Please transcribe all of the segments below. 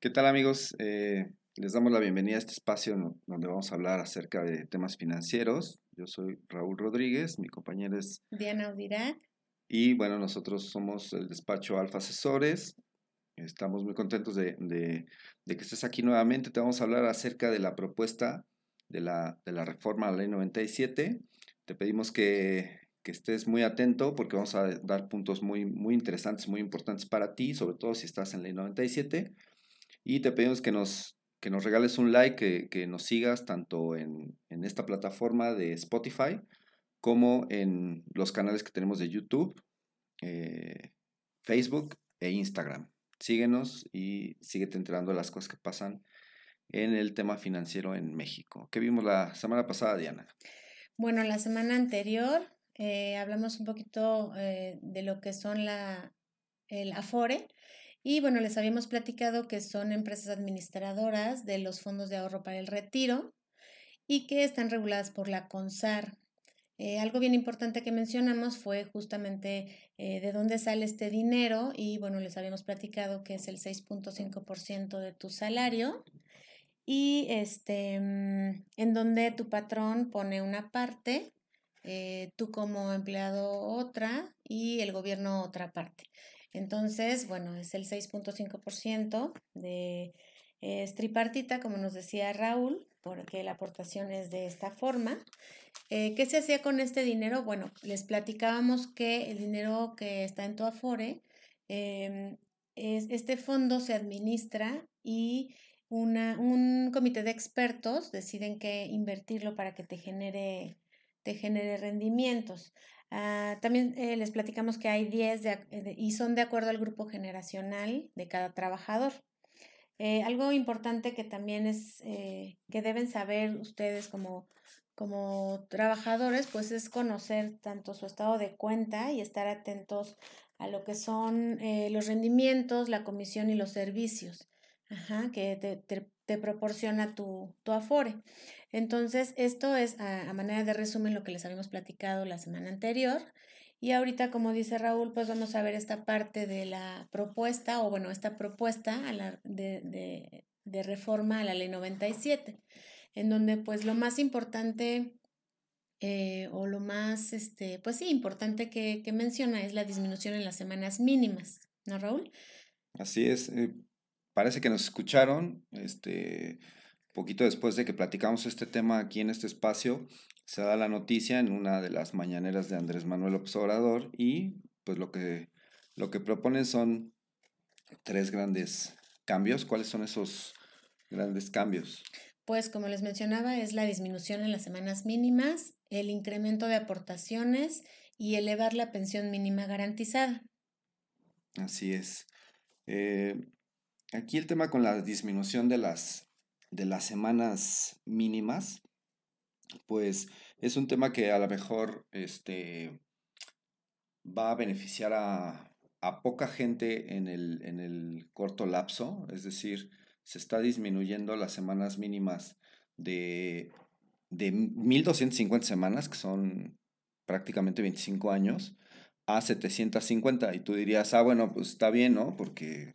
¿Qué tal amigos? Eh, les damos la bienvenida a este espacio donde vamos a hablar acerca de temas financieros. Yo soy Raúl Rodríguez, mi compañera es Diana Udirac. Y bueno, nosotros somos el despacho Alfa Asesores. Estamos muy contentos de, que estés aquí nuevamente. Te vamos a hablar acerca de la propuesta de la, de la reforma a la ley 97. Te pedimos que, que estés muy atento porque vamos a dar puntos muy, muy interesantes, muy importantes para ti, sobre todo si estás en ley 97. Y te pedimos que nos, que nos regales un like, que, nos sigas tanto en, esta plataforma de Spotify como en los canales que tenemos de YouTube, eh, Facebook e Instagram. Síguenos y síguete enterando de las cosas que pasan en el tema financiero en México. ¿Qué vimos la semana pasada, Diana? Bueno, la semana anterior eh, hablamos un poquito eh, de lo que son la, el Afore, y bueno, les habíamos platicado que son empresas administradoras de los fondos de ahorro para el retiro y que están reguladas por la CONSAR. Eh, algo bien importante que mencionamos fue justamente eh, de dónde sale este dinero y bueno, les habíamos platicado que es el 6.5% de tu salario y este, mm, en donde tu patrón pone una parte, eh, tú como empleado otra y el gobierno otra parte. Entonces, bueno, es el 6.5% de es tripartita, como nos decía Raúl, porque la aportación es de esta forma. Eh, ¿Qué se hacía con este dinero? Bueno, les platicábamos que el dinero que está en tu Afore, em, es, este fondo se administra y un comité de expertos deciden que invertirlo para que te genere, te genere rendimientos. Ah, también eh, les platicamos que hay 10 eh, y son de acuerdo al grupo generacional de cada trabajador. Eh, algo importante que también es que deben saber ustedes como, como trabajadores, pues es conocer tanto su estado de cuenta y estar atentos a lo que son los rendimientos, la comisión y los servicios que te, te, proporciona tu, tu Afore. Entonces, esto es a, manera de resumen lo que les habíamos platicado la semana anterior. Y ahorita, como dice Raúl, pues vamos a ver esta parte de la propuesta, o bueno, esta propuesta a la, de, de, reforma a la ley 97, en donde pues lo más importante eh, o lo más, este, pues sí, importante que, que, menciona es la disminución en las semanas mínimas, ¿no, Raúl? Así es. Eh, parece que nos escucharon, este, poquito después de que platicamos este tema aquí en este espacio, se da la noticia en una de las mañaneras de Andrés Manuel Obrador y pues lo que, lo que proponen son tres grandes cambios. ¿Cuáles son esos grandes cambios? Pues como les mencionaba, es la disminución en las semanas mínimas, el incremento de aportaciones y elevar la pensión mínima garantizada. Así es. Eh, aquí el tema con la disminución de las de las semanas mínimas, pues es un tema que a lo mejor este, va a beneficiar a, poca gente en el, en el, corto lapso, es decir, se está disminuyendo las semanas mínimas de, de 1.250 semanas, que son prácticamente 25 años, a 750. Y tú dirías, ah, bueno, pues está bien, ¿no? Porque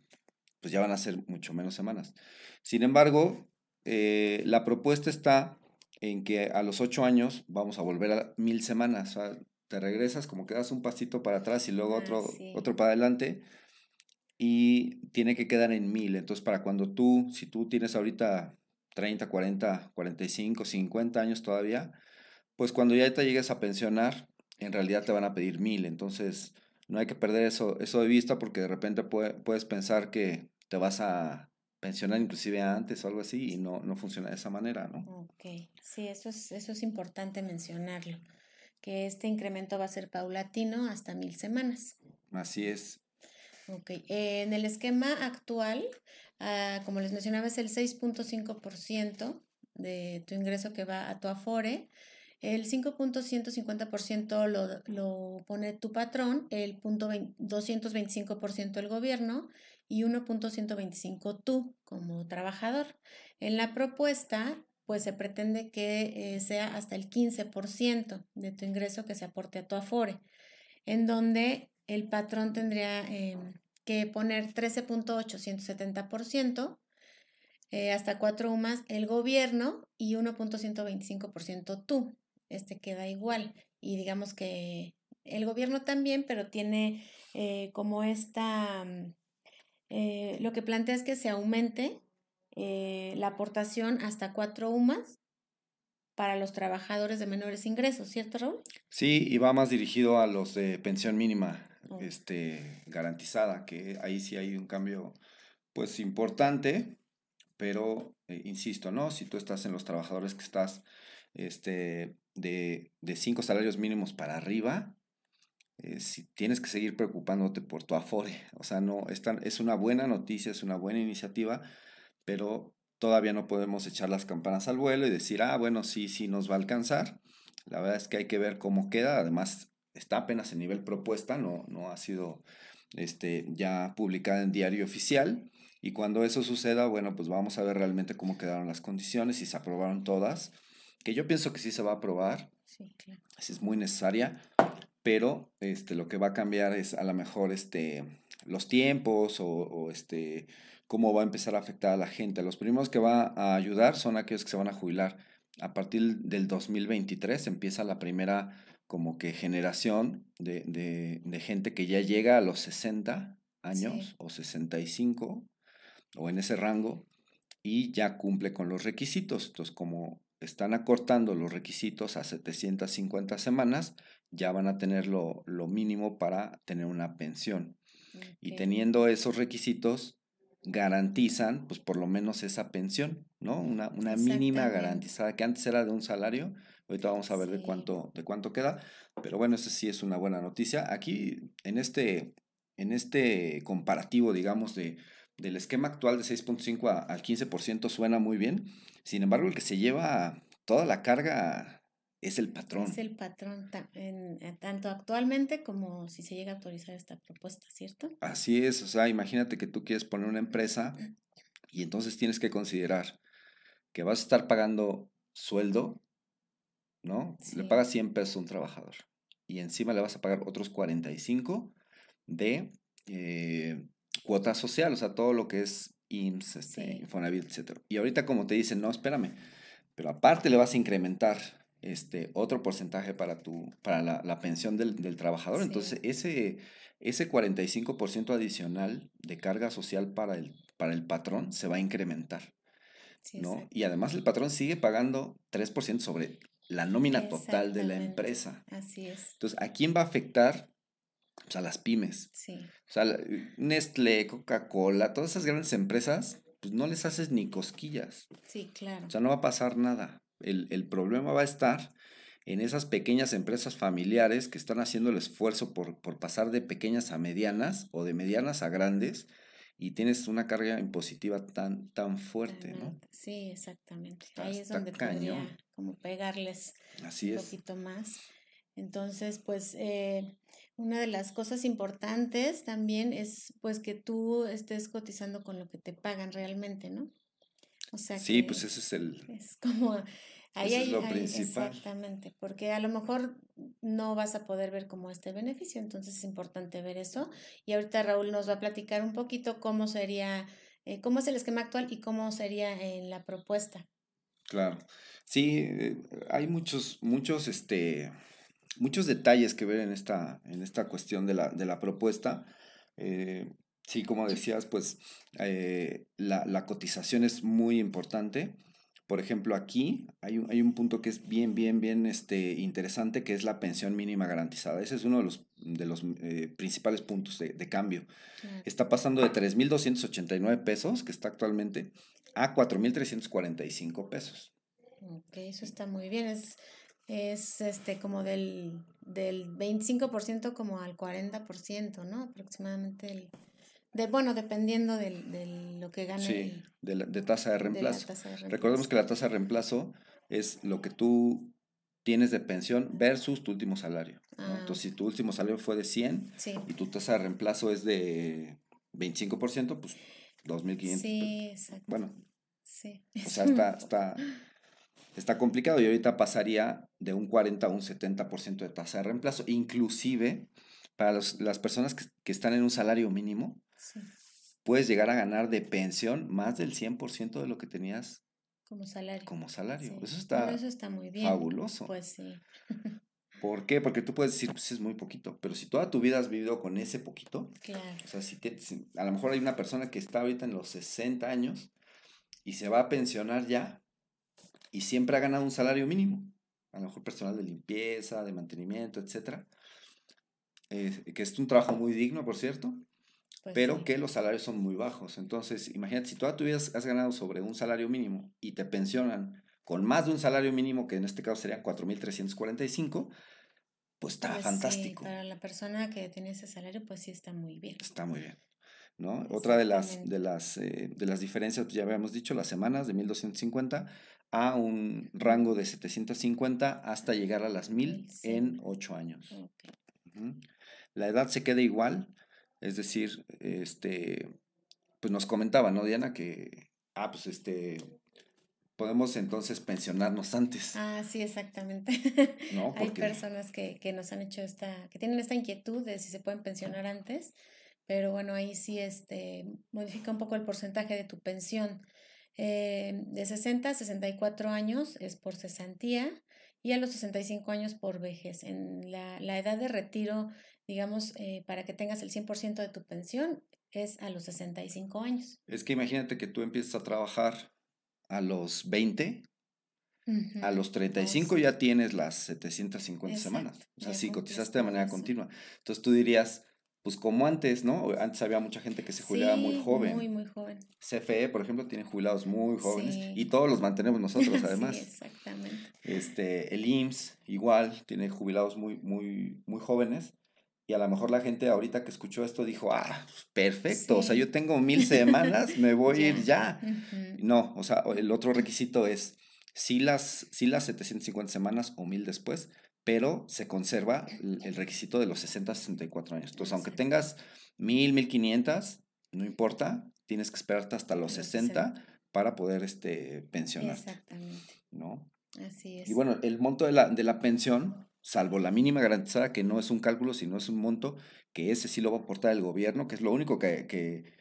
pues ya van a ser mucho menos semanas. Sin embargo, eh, la propuesta está en que a los ocho años vamos a volver a mil semanas. O sea, te regresas como que das un pasito para atrás y luego otro, otro para adelante y tiene que quedar en mil. Entonces, para cuando tú, si tú tienes ahorita 30, 40, 45, 50 años todavía, pues cuando ya te llegues a pensionar, en realidad te van a pedir mil. Entonces, no hay que perder eso, eso de vista porque de repente puedes pensar que te vas a pensionar inclusive antes o algo así y no, no funciona de esa manera, ¿no? Ok, sí, eso es, eso es importante mencionarlo, que este incremento va a ser paulatino hasta mil semanas. Así es. Ok, en el esquema actual, ah, como les mencionaba, es el 6.5% de tu ingreso que va a tu Afore. El 5.150% lo, lo pone tu patrón, el punto 225% el gobierno y 1.125 tú como trabajador. En la propuesta, pues se pretende que eh, sea hasta el 15% de tu ingreso que se aporte a tu Afore, en donde el patrón tendría em, que poner 13.870% eh, hasta cuatro UMAS el gobierno y 1.125% tú. Este queda igual. Y digamos que el gobierno también, pero tiene eh, como esta, mm, eh, lo que plantea es que se aumente la aportación hasta cuatro UMAS para los trabajadores de menores ingresos, ¿cierto, Raúl? Sí, y va más dirigido a los de pensión mínima oh. este, garantizada, que ahí sí hay un cambio pues importante, pero eh, insisto, ¿no? Si tú estás en los trabajadores que estás este, de, de cinco salarios mínimos para arriba, eh, si tienes que seguir preocupándote por tu afore. O sea, no, es, es una buena noticia, es una buena iniciativa, pero todavía no podemos echar las campanas al vuelo y decir, ah, bueno, sí, sí nos va a alcanzar. La verdad es que hay que ver cómo queda. Además, está apenas en nivel propuesta, no, no ha sido este, ya publicada en diario oficial. Y cuando eso suceda, bueno, pues vamos a ver realmente cómo quedaron las condiciones, si se aprobaron todas, que yo pienso que sí se va a aprobar, sí, claro. es muy necesaria, pero este, lo que va a cambiar es a lo mejor este, los tiempos o, o este, cómo va a empezar a afectar a la gente. Los primeros que va a ayudar son aquellos que se van a jubilar. A partir del 2023 empieza la primera como que generación de, gente que ya llega a los 60 años o 65 o en ese rango y ya cumple con los requisitos. Entonces, como están acortando los requisitos a 750 semanas, ya van a tener lo, mínimo para tener una pensión. Y teniendo esos requisitos, garantizan, pues por lo menos esa pensión, ¿no? Una, una mínima garantizada, que antes era de un salario, ahorita vamos a ver de, cuánto, de cuánto queda, pero bueno, esa sí es una buena noticia. Aquí, en este, en este comparativo, digamos, de, del esquema actual de 6.5 al 15% suena muy bien, sin embargo, el que se lleva toda la carga es el patrón. Es el patrón, en, eh, tanto actualmente como si se llega a autorizar esta propuesta, ¿cierto? Así es, o sea, imagínate que tú quieres poner una empresa y entonces tienes que considerar que vas a estar pagando sueldo, ¿no? Le pagas 100 pesos a un trabajador y encima le vas a pagar otros 45 de eh, cuota social, o sea, todo lo que es IMSS, este, Infonavit, etc. Y ahorita como te dicen, no, espérame, pero aparte le vas a incrementar este, otro porcentaje para, tu, para la, la pensión del, del trabajador. Entonces, ese, ese 45% adicional de carga social para el, para el patrón se va a incrementar. ¿no? Y además el patrón sigue pagando 3% sobre la nómina total de la empresa. Así es. Entonces, ¿a quién va a afectar? Pues a las pymes. Sí. O sea, Nestlé, Coca-Cola, todas esas grandes empresas, pues no les haces ni cosquillas. Sí, claro. O sea, no va a pasar nada. El, problema va a estar en esas pequeñas empresas familiares que están haciendo el esfuerzo por, pasar de pequeñas a medianas o de medianas a grandes y tienes una carga impositiva tan, tan fuerte, ¿no? Sí, exactamente. Ahí es donde podría como pegarles un poquito más. Entonces, pues, eh, una de las cosas importantes también es, pues, que tú estés cotizando con lo que te pagan realmente, ¿no? O sea sí, pues ese es el... Es como Ahí es lo principal. Exactamente, porque a lo mejor no vas a poder ver como este beneficio, entonces es importante ver eso. Y ahorita Raúl nos va a platicar un poquito cómo sería, eh, cómo es el esquema actual y cómo sería en la propuesta. Claro, sí, eh, hay muchos, muchos, este, muchos detalles que ver en esta, en esta cuestión de la, de la propuesta. Eh, sí, como decías, pues la, la cotización es muy importante por ejemplo, aquí hay un, hay un punto que es bien, bien, bien este, interesante, que es la pensión mínima garantizada. Ese es uno de los, de los eh, principales puntos de, cambio. Está pasando de 3.289 pesos, que está actualmente, a 4.345 pesos. Ok, eso está muy bien. Es, es este, como del, del 25% como al 40%, ¿no? Aproximadamente el de, bueno, dependiendo de, de lo que gane. Sí, de, de, tasa de reemplazo. Recordemos que la tasa de reemplazo es lo que tú tienes de pensión versus tu último salario. Ah, Entonces, si tu último salario fue de 100 y tu tasa de reemplazo es de 25%, pues 2.500. Sí, exacto. Bueno. Sí. O sea, está, está, está complicado y ahorita pasaría de un 40 a un 70% de tasa de reemplazo. Inclusive, para las personas que, que, están en un salario mínimo, puedes llegar a ganar de pensión más del 100% de lo que tenías como salario. Como salario. Sí. Eso está, eso está muy bien. fabuloso. Pues sí. ¿Por qué? Porque tú puedes decir, pues es muy poquito, pero si toda tu vida has vivido con ese poquito, Claro. o sea, si, te- si- a lo mejor hay una persona que está ahorita en los 60 años y se va a pensionar ya y siempre ha ganado un salario mínimo, a lo mejor personal de limpieza, de mantenimiento, etcétera, eh, que es un trabajo muy digno, por cierto, Pues pero sí. que los salarios son muy bajos. Entonces, imagínate, si toda tu vida has ganado sobre un salario mínimo y te pensionan con más de un salario mínimo, que en este caso serían 4.345, pues está Pues sí, fantástico. para la persona que tiene ese salario, pues sí está muy bien. Está muy bien. ¿No? Otra de las, de, las, eh, de las diferencias, ya habíamos dicho, las semanas de 1250 a un rango de 750 hasta llegar a las 1000 Sí. en 8 años. La edad se queda igual, es decir, este, pues nos comentaba, ¿no, Diana? Que, ah, pues este, podemos entonces pensionarnos antes, Ah, sí, exactamente. ¿no? Hay personas que, que nos han hecho esta, que tienen esta inquietud de si se pueden pensionar antes, pero bueno, ahí sí este, modifica un poco el porcentaje de tu pensión. Eh, de 60 a 64 años es por cesantía y a los 65 años por vejez. En la, la edad de retiro, digamos, eh, para que tengas el 100% de tu pensión es a los 65 años. es que imagínate que tú empiezas a trabajar a los 20, a los 35 sí. ya tienes las 750 semanas. O sea, si cotizaste de manera continua. Entonces tú dirías, pues como antes, ¿no? Antes había mucha gente que se jubilaba muy Sí, joven. Muy, muy joven. CFE, por ejemplo, tiene jubilados muy jóvenes Sí. y todos los mantenemos nosotros, además. Sí, exactamente. Este, el IMSS igual tiene jubilados muy, muy, muy jóvenes. Y a lo mejor la gente ahorita que escuchó esto dijo, ah, pues, perfecto, o sea, Sí. yo tengo mil semanas, me voy a ir ya. Ujú. No, o sea, el otro requisito es sí las, sí las 750 semanas o mil después, pero se conserva el requisito de los 60 a 64 años. Entonces, aunque tengas mil, mil quinientas, no importa, tienes que esperarte hasta los Los 60 para poder este, pensionarte, Exactamente. ¿no? Así es. Y bueno, el monto de la, de la pensión, salvo la mínima garantizada, que no es un cálculo, sino es un monto, que ese sí lo va a aportar el gobierno, que es lo único que, que,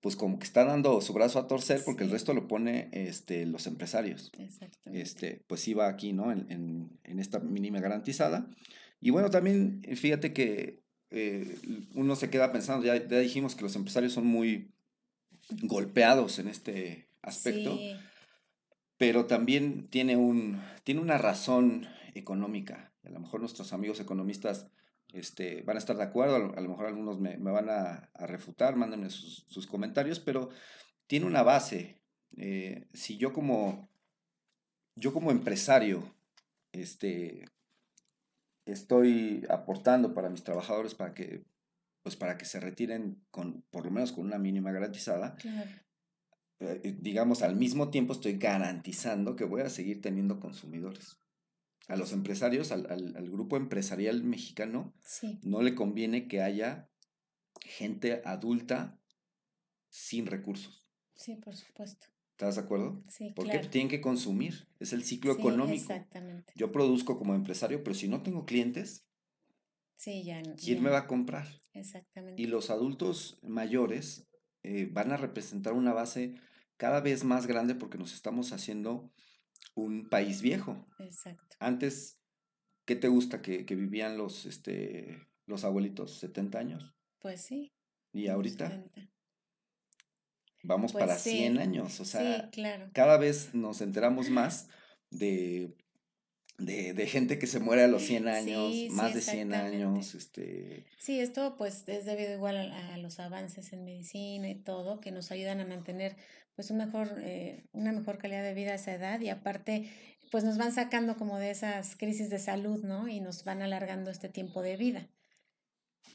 pues como que está dando su brazo a torcer, porque el resto lo pone este, los empresarios. Exactamente. Este, pues va aquí, ¿no? En, en, en esta mínima garantizada. Y bueno, también eh, fíjate que eh, uno se queda pensando, ya, ya dijimos que los empresarios son muy golpeados en este aspecto Sí, pero también tiene, un, tiene una razón económica. A lo mejor nuestros amigos economistas este, van a estar de acuerdo, a lo, mejor algunos me, me van a, a refutar, mándenme sus, sus comentarios, pero tiene una base. Eh, si yo como, yo como empresario este, estoy aportando para mis trabajadores para que, pues para que se retiren con, por lo menos con una mínima garantizada, claro. eh, digamos, al mismo tiempo estoy garantizando que voy a seguir teniendo consumidores. A los empresarios, al, al- al grupo empresarial mexicano, Sí, no le conviene que haya gente adulta sin recursos. sí, por supuesto. ¿Estás de acuerdo? Sí, Porque claro. tienen que consumir. Es el ciclo Sí, económico. Exactamente. Yo produzco como empresario, pero si no tengo clientes, Sí, ya. no- ¿quién ya, me va a comprar? Exactamente. Y los adultos mayores eh, van a representar una base cada vez más grande porque nos estamos haciendo un país viejo. Exacto. Antes, ¿qué te gusta que, que vivían los, este, los abuelitos? ¿70 años? Pues sí. Y ahorita 40. vamos Pues para sí, 100 años. O sí, sea, claro. cada vez nos enteramos más de, de, de gente que se muere a los 100 años, Sí, sí, más de 100 exactamente. años. Este, Sí, esto pues es debido igual a, a los avances en medicina y todo, que nos ayudan a mantener pues un mejor, eh, una mejor calidad de vida a esa edad y aparte pues nos van sacando como de esas crisis de salud, ¿no? Y nos van alargando este tiempo de vida.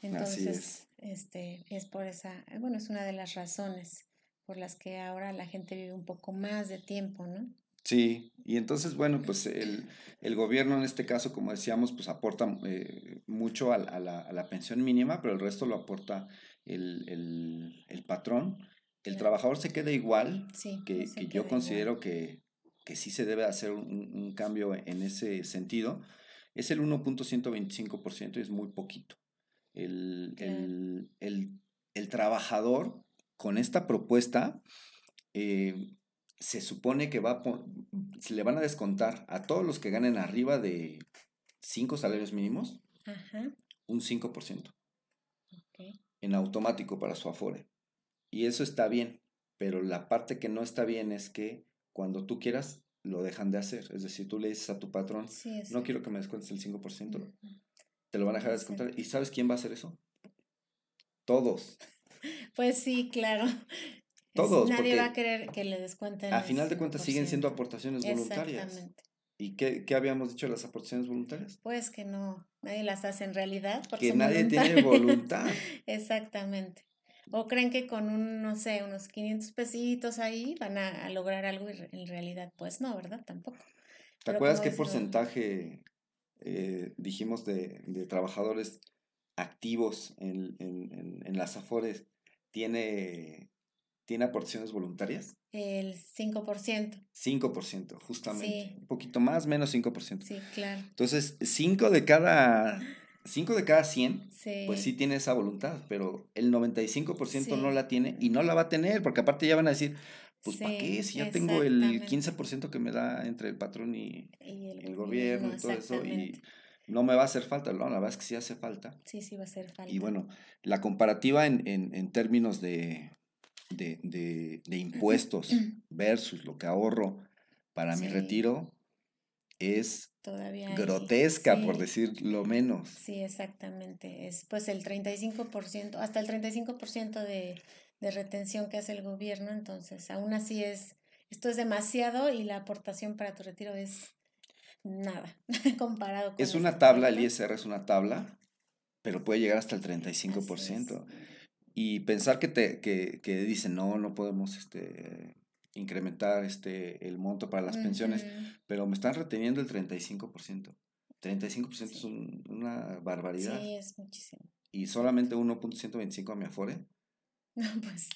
Entonces, es. este, es por esa, bueno, es una de las razones por las que ahora la gente vive un poco más de tiempo, ¿no? Sí, y entonces, bueno, pues el, el gobierno en este caso, como decíamos, pues aporta eh, mucho a, a la, a la pensión mínima, pero el resto lo aporta el, el, el patrón. El trabajador se queda igual, Sí, que, que yo considero que, que sí se debe hacer un, un cambio en ese sentido. Es el 1.125% y es muy poquito. El, el, el, el trabajador con esta propuesta, eh, se supone que va se le van a descontar a todos los que ganen arriba de cinco salarios mínimos un 5%. En automático para su Afore. Y eso está bien, pero la parte que no está bien es que cuando tú quieras lo dejan de hacer. Es decir, tú le dices a tu patrón, no quiero que me descuentes el 5%. Te lo van a dejar de descontar. ¿Y sabes quién va a hacer eso? Todos. Pues sí, claro. Todos. nadie va a querer que le descuenten. A final de cuentas siguen siendo aportaciones voluntarias. Exactamente. ¿Y qué, qué, habíamos dicho de las aportaciones voluntarias? Pues que no, nadie las hace en realidad. que nadie tiene voluntad. Exactamente. O creen que con un, no sé, unos 500 pesitos ahí van a, lograr algo y en realidad, pues no, ¿verdad? Tampoco. ¿Te acuerdas qué porcentaje eh, dijimos de, de, trabajadores activos en, en, en las AFORES tiene ¿Tiene aportaciones voluntarias? El 5%. 5%, justamente. Un poquito más, menos 5%. Sí, claro. Entonces, 5 de cada 5 de cada 100, pues sí tiene esa voluntad, pero el 95% no la tiene y no la va a tener, porque aparte ya van a decir, pues ¿para qué? Si ya tengo el 15% que me da entre el patrón y, el, gobierno, y todo eso, y no me va a hacer falta, no, la verdad es que sí hace falta. Sí, sí va a hacer falta. Y bueno, la comparativa en, en, en términos de, de, de, de impuestos versus lo que ahorro para mi retiro es grotesca, por decir lo menos. Sí, exactamente. Es pues el 35%, hasta el 35% de, de retención que hace el gobierno, entonces aún así es, esto es demasiado y la aportación para tu retiro es nada comparado con... Es una tabla, el ISR es una tabla, pero puede llegar hasta el 35%. Y pensar que te que, que dicen, no, no podemos este, incrementar este, el monto para las pensiones, pero me están reteniendo el 35%. 35% es una barbaridad. Sí, es muchísimo. Y solamente 1.125 a mi Afore. No, pues.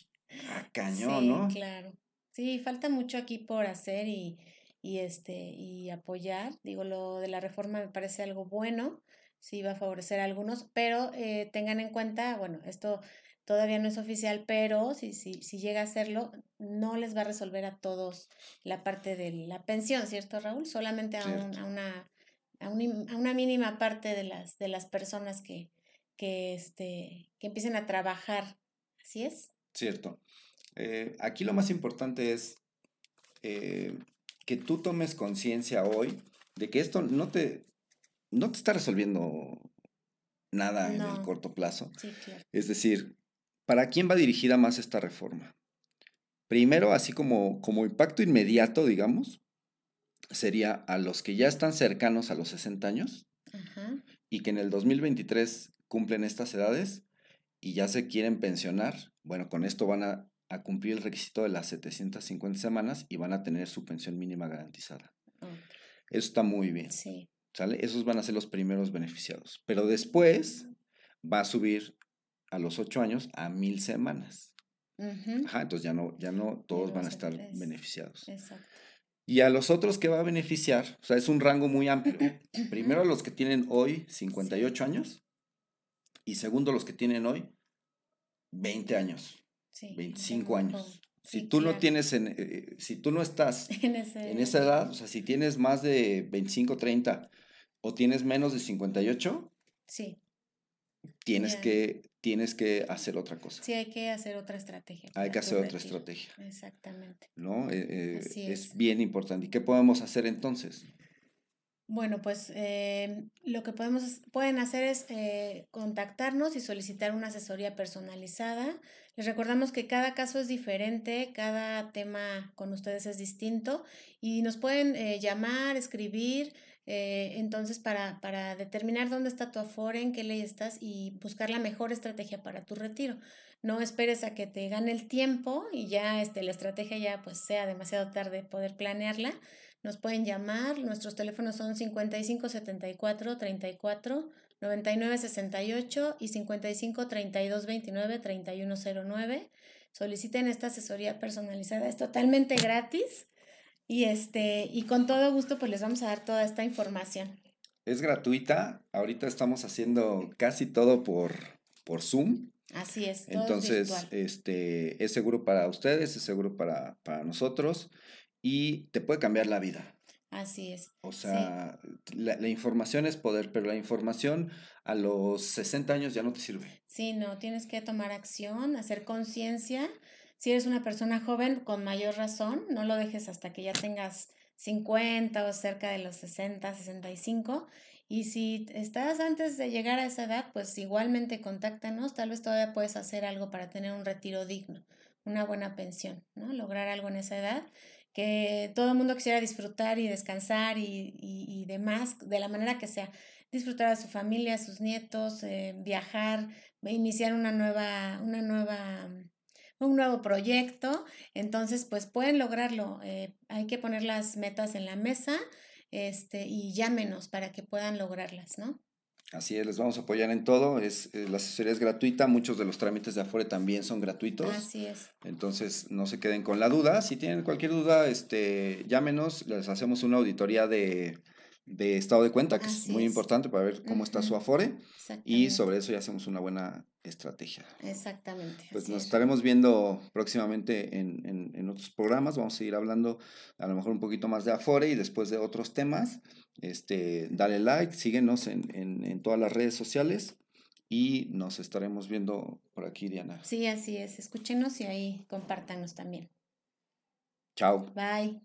Ah, cañón, ¿no? claro. Sí, falta mucho aquí por hacer y, y, este, y apoyar. Digo, lo de la reforma me parece algo bueno, sí va a favorecer a algunos, pero eh, tengan en cuenta, bueno, esto todavía no es oficial, pero si, si, si llega a serlo, no les va a resolver a todos la parte de la pensión, ¿cierto, Raúl? Solamente a, a, una, a, una mínima parte de las, de las personas que, que, este, que empiecen a trabajar. ¿Así es? Cierto. Eh, aquí lo más importante es eh, que tú tomes conciencia hoy de que esto no te, no te está resolviendo nada en el corto plazo. Sí, claro. Es decir, ¿Para quién va dirigida más esta reforma? Primero, así como, como impacto inmediato, digamos, sería a los que ya están cercanos a los 60 años y que en el 2023 cumplen estas edades y ya se quieren pensionar. Bueno, con esto van a, cumplir el requisito de las 750 semanas y van a tener su pensión mínima garantizada. Eso está muy bien. Sí. ¿Sale? Esos van a ser los primeros beneficiados. Pero después va a subir a los ocho años a mil semanas. Ajá, entonces ya no, ya no todos van a estar beneficiados. Exacto. Y a los otros que va a beneficiar, o sea, es un rango muy amplio. Primero a los que tienen hoy 58 años y segundo los que tienen hoy 20 años, sí, 25 años. si tú no tienes, en, eh, si tú no estás en, en, esa edad, o sea, si tienes más de 25, 30 o tienes menos de 58, sí. tienes que tienes que hacer otra cosa. Sí, hay que hacer otra estrategia. Hay que hacer otra estrategia. Exactamente. ¿No? Eh, eh, es. bien importante. ¿Y qué podemos hacer entonces? Bueno, pues eh, lo que podemos, pueden hacer es contactarnos y solicitar una asesoría personalizada. Les recordamos que cada caso es diferente, cada tema con ustedes es distinto y nos pueden llamar, escribir, eh, entonces, para, para determinar dónde está tu afore, en qué ley estás y buscar la mejor estrategia para tu retiro. No esperes a que te gane el tiempo y ya este, la estrategia ya pues sea demasiado tarde poder planearla. Nos pueden llamar, nuestros teléfonos son 55 74 34 99 68 y 55 32 29 31 09. Soliciten esta asesoría personalizada, es totalmente gratis y, este, y con todo gusto, pues les vamos a dar toda esta información. Es gratuita. Ahorita estamos haciendo casi todo por, por Zoom. Así es. todo es Entonces, virtual. este, es seguro para ustedes, es seguro para, para nosotros y te puede cambiar la vida. Así es. O Sí. sea, la, la información es poder, pero la información a los 60 años ya no te sirve. Sí, no, tienes que tomar acción, hacer conciencia. Si eres una persona joven, con mayor razón, no lo dejes hasta que ya tengas 50 o cerca de los 60, 65. Y si estás antes de llegar a esa edad, pues igualmente contáctanos. Tal vez todavía puedes hacer algo para tener un retiro digno, una buena pensión, ¿no? Lograr algo en esa edad que todo el mundo quisiera disfrutar y descansar y, y, y demás, de la manera que sea disfrutar a su familia, a sus nietos, eh, viajar, iniciar una nueva, una nueva, un nuevo proyecto. Entonces, pues pueden lograrlo. Eh, hay que poner las metas en la mesa este, y llámenos para que puedan lograrlas, ¿no? Así es, les vamos a apoyar en todo. Es, eh, la asesoría es gratuita, muchos de los trámites de Afore también son gratuitos. Así es. Entonces, no se queden con la duda. Si tienen cualquier duda, este, llámenos, les hacemos una auditoría de, de estado de cuenta, que es muy es. importante para ver cómo está su. Afore. Y sobre eso ya hacemos una buena estrategia. Exactamente. Pues así nos es. estaremos viendo próximamente en, en, en otros programas. Vamos a seguir hablando a lo mejor un poquito más de Afore y después de otros temas. Este, dale like, síguenos en, en, en todas las redes sociales y nos estaremos viendo por aquí, Diana. Sí, así es. Escúchenos y ahí compártanos también. Chao. Bye.